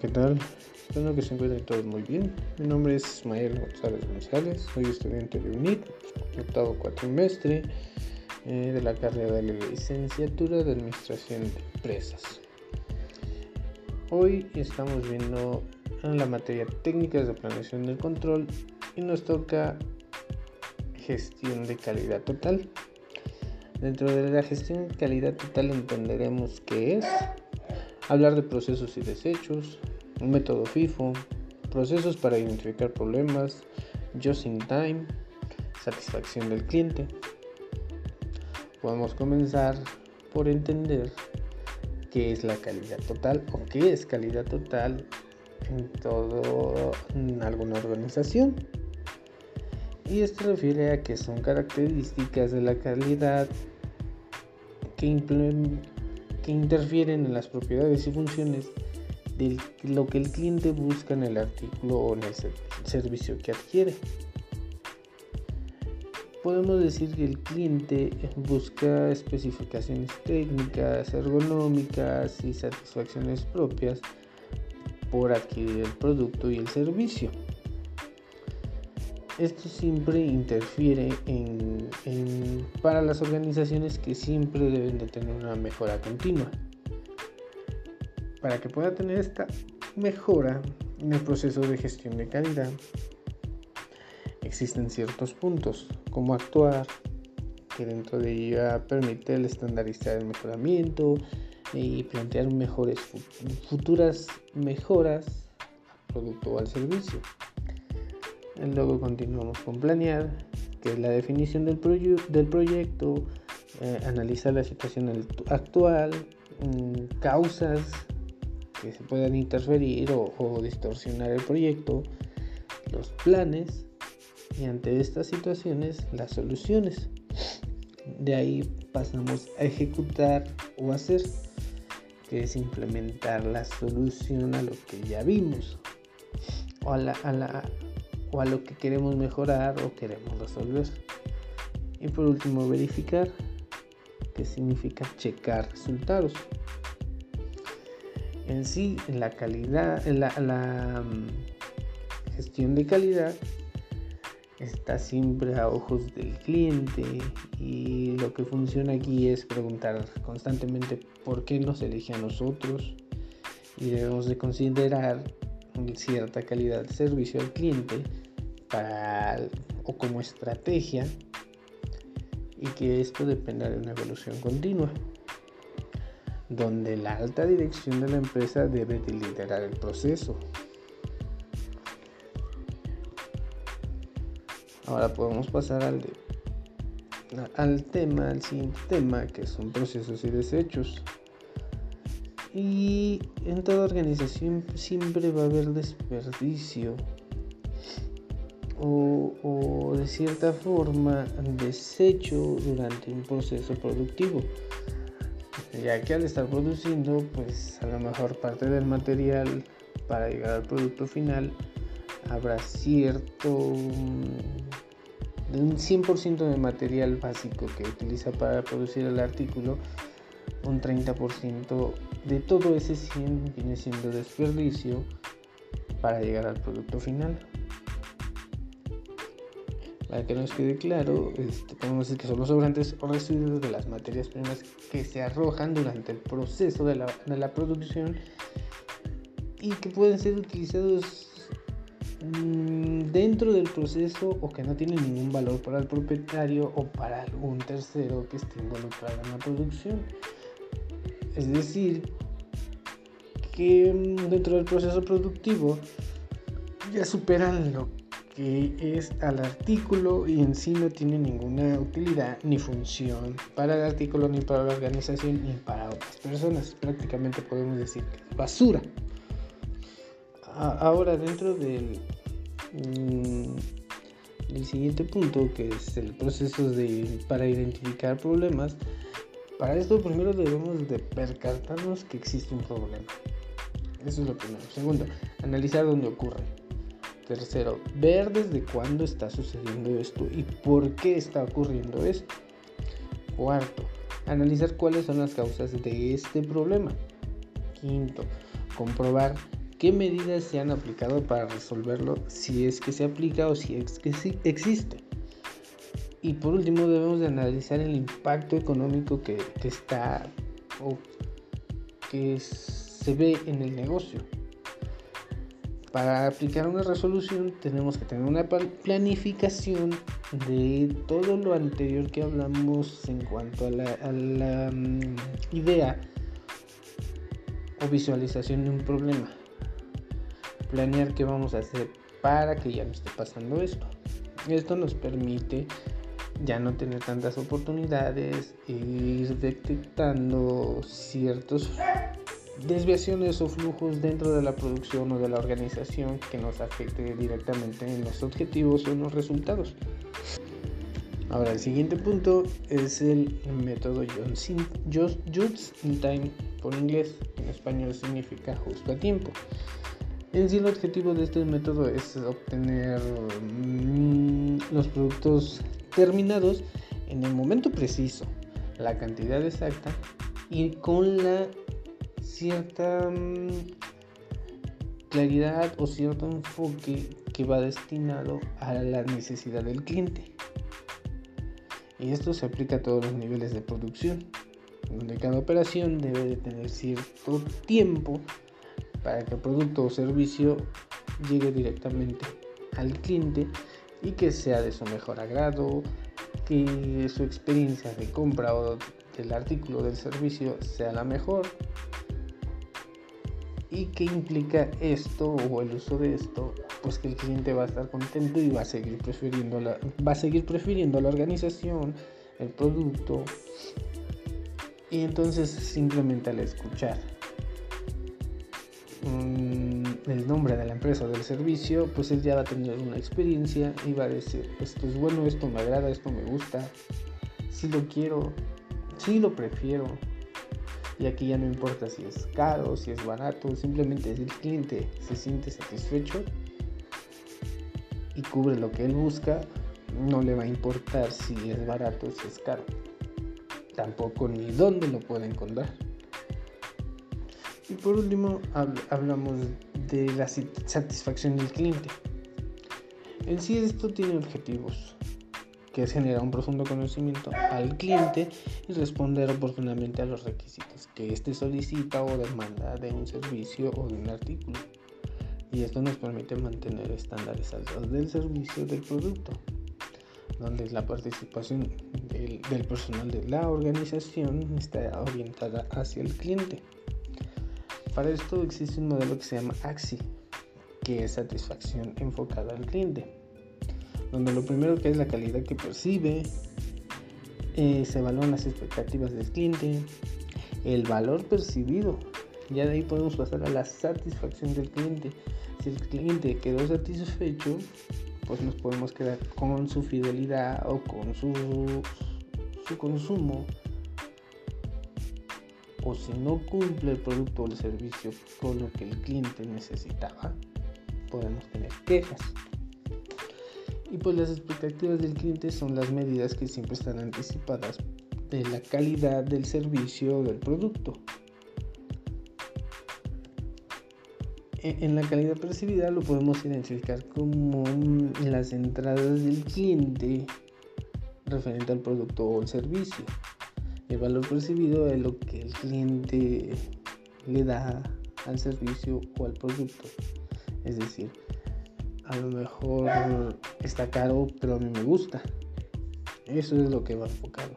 ¿qué tal? Espero que se encuentren todos muy bien. Mi nombre es Ismael González González, soy estudiante de UNIT, octavo cuatrimestre eh, de la carrera de licenciatura de Administración de Empresas. Hoy estamos viendo la materia técnicas de planeación del control y nos toca gestión de calidad total. Dentro de la gestión de calidad total entenderemos qué es hablar de procesos y desechos, un método FIFO, procesos para identificar problemas, just in time, satisfacción del cliente. Podemos comenzar por entender qué es la calidad total o qué es calidad total en todo en alguna organización. Y esto refiere a que son características de la calidad que que interfieren en las propiedades y funciones de lo que el cliente busca en el artículo o en el servicio que adquiere. Podemos decir que el cliente busca especificaciones técnicas, ergonómicas y satisfacciones propias por adquirir el producto y el servicio. Esto siempre interfiere en, para las organizaciones que siempre deben de tener una mejora continua. Para que pueda tener esta mejora en el proceso de gestión de calidad, existen ciertos puntos, como actuar, que dentro de ella permite el estandarizar el mejoramiento y plantear mejores futuras mejoras al producto o al servicio. Luego continuamos con planear, que es la definición del, del proyecto, eh, analizar la situación actual, causas que se puedan interferir o, distorsionar el proyecto, los planes y ante estas situaciones las soluciones. De ahí pasamos a ejecutar o hacer, que es implementar la solución a lo que ya vimos o a lo que queremos mejorar o queremos resolver. Y por último, verificar, que significa checar resultados. En sí, la calidad, la, mm, gestión de calidad está siempre a ojos del cliente y lo que funciona aquí es preguntar constantemente por qué nos elige a nosotros y debemos de considerar cierta calidad de servicio al cliente para, o como estrategia y que esto dependa de una evolución continua donde la alta dirección de la empresa debe de liderar el proceso. Ahora podemos pasar al, al tema, al siguiente tema, que son procesos y desechos. Y en toda organización siempre va a haber desperdicio o, de cierta forma desecho durante un proceso productivo ya que al estar produciendo pues a lo mejor parte del material para llegar al producto final habrá cierto de un 100% de material básico que utiliza para producir el artículo un 30% de todo ese 100 viene siendo desperdicio para llegar al producto final. Para que nos quede claro, este, podemos decir que son los sobrantes o residuos de las materias primas que se arrojan durante el proceso de la, de la producción y que pueden ser utilizados mm, dentro del proceso o que no tienen ningún valor para el propietario o para algún tercero que esté involucrado en la producción. Es decir, que mm, dentro del proceso productivo ya superan lo que es al artículo y en sí no tiene ninguna utilidad ni función para el artículo ni para la organización ni para otras personas. Prácticamente podemos decir basura. Ahora dentro del, mm, el siguiente punto que es el proceso de, para identificar problemas, para esto primero debemos de percatarnos que existe un problema. Eso es lo primero. Segundo, analizar dónde ocurre. Tercero, ver desde cuándo está sucediendo esto y por qué está ocurriendo esto. Cuarto, analizar cuáles son las causas de este problema. Quinto, comprobar qué medidas se han aplicado para resolverlo, si es que se aplica o si es que sí existe. Y por último debemos de analizar el impacto económico que, que está o que se ve en el negocio. Para aplicar una resolución tenemos que tener una planificación de todo lo anterior que hablamos en cuanto a la, mm, idea o visualización de un problema. Planear qué vamos a hacer para que ya no esté pasando esto. Esto nos permite ya no tener tantas oportunidades ir detectando ciertos desviaciones o flujos dentro de la producción o de la organización que nos afecte directamente en los objetivos o en los resultados. Ahora, el siguiente punto es el método Just in Time, por inglés, en español significa justo a tiempo. En sí, el objetivo de este método es obtener mm, los productos terminados en el momento preciso, la cantidad exacta y con la cierta mm, claridad o cierto enfoque que va destinado a la necesidad del cliente. Y esto se aplica a todos los niveles de producción, donde cada operación debe de tener cierto tiempo para que el producto o servicio llegue directamente al cliente y que sea de su mejor agrado, que su experiencia de compra o del artículo del servicio sea la mejor ¿Y qué implica esto o el uso de esto? Pues que el cliente va a estar contento y va a seguir prefiriendo la, va a seguir prefiriendo la organización, el producto. Y entonces simplemente al escuchar mm, el nombre de la empresa o del servicio, pues él ya va a tener una experiencia y va a decir, esto es bueno, esto me agrada, esto me gusta, si lo quiero, si lo prefiero, y aquí ya no importa si es caro, si es barato, simplemente si el cliente se siente satisfecho y cubre lo que él busca, no le va a importar si es barato o si es caro. Tampoco ni dónde lo puede encontrar. Y por último hablamos de la satisfacción del cliente. En sí esto tiene objetivos que es generar un profundo conocimiento al cliente y responder oportunamente a los requisitos que éste solicita o demanda de un servicio o de un artículo. Y esto nos permite mantener estándares altos del servicio del producto, donde la participación del, del personal de la organización está orientada hacia el cliente. Para esto existe un modelo que se llama AXI, que es satisfacción enfocada al cliente donde lo primero que es la calidad que percibe, eh, se evalúan las expectativas del cliente, el valor percibido, ya de ahí podemos pasar a la satisfacción del cliente. Si el cliente quedó satisfecho, pues nos podemos quedar con su fidelidad o con su, su consumo. O si no cumple el producto o el servicio con lo que el cliente necesitaba, podemos tener quejas. Y pues las expectativas del cliente son las medidas que siempre están anticipadas de la calidad del servicio o del producto. E, en la calidad percibida lo podemos identificar como las entradas del cliente referente al producto o el servicio. El valor percibido es lo que el cliente le da al servicio o al producto. Es decir, a lo mejor está caro, pero a mí me gusta. Eso es lo que va enfocado.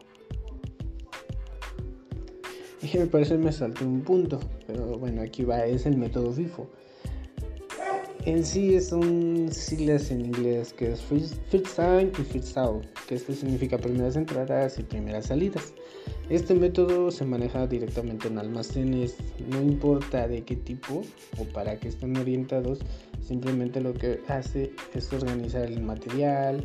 Y me parece me salté un punto, pero bueno, aquí va, es el método FIFO. En sí son siglas en inglés que es First Time y First Out, que esto significa primeras entradas y primeras salidas. Este método se maneja directamente en almacenes, no importa de qué tipo o para qué están orientados, simplemente lo que hace es organizar el material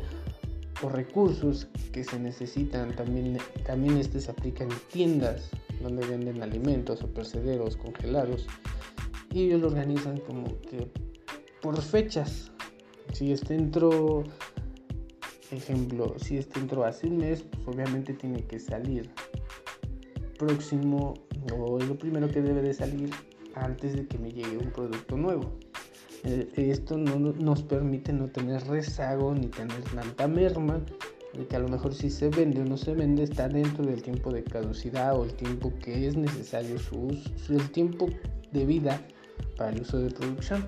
o recursos que se necesitan. También, también este se aplica en tiendas donde venden alimentos o percederos congelados y ellos lo organizan como que por fechas. Si este entró, ejemplo, si este entró hace un mes, pues obviamente tiene que salir próximo o lo primero que debe de salir antes de que me llegue un producto nuevo. Eh, esto no nos permite no tener rezago ni tener tanta merma, de que a lo mejor si se vende o no se vende está dentro del tiempo de caducidad o el tiempo que es necesario su uso, el tiempo de vida para el uso de producción.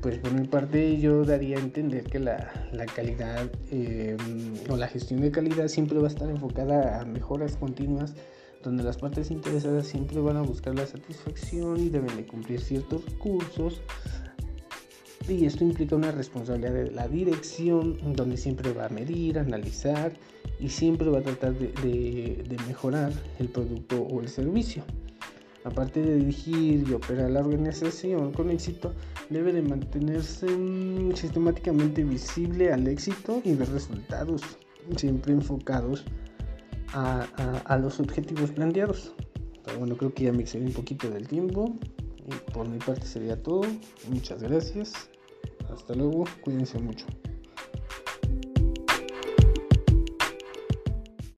Pues por mi parte yo daría a entender que la, calidad em, o la gestión de calidad siempre va a estar enfocada a mejoras continuas donde las partes interesadas siempre van a buscar la satisfacción y deben de cumplir ciertos recursos. Y esto implica una responsabilidad de la dirección, donde siempre va a medir, analizar y siempre va a tratar de, de mejorar el producto o el servicio. Aparte de dirigir y operar la organización con éxito, debe de mantenerse mm, sistemáticamente visible al éxito y ver resultados, siempre enfocados a, los objetivos planteados. Pero bueno, creo que ya me excedí un poquito del tiempo. Y por mi parte sería todo. Muchas gracias. Hasta luego. Cuídense mucho.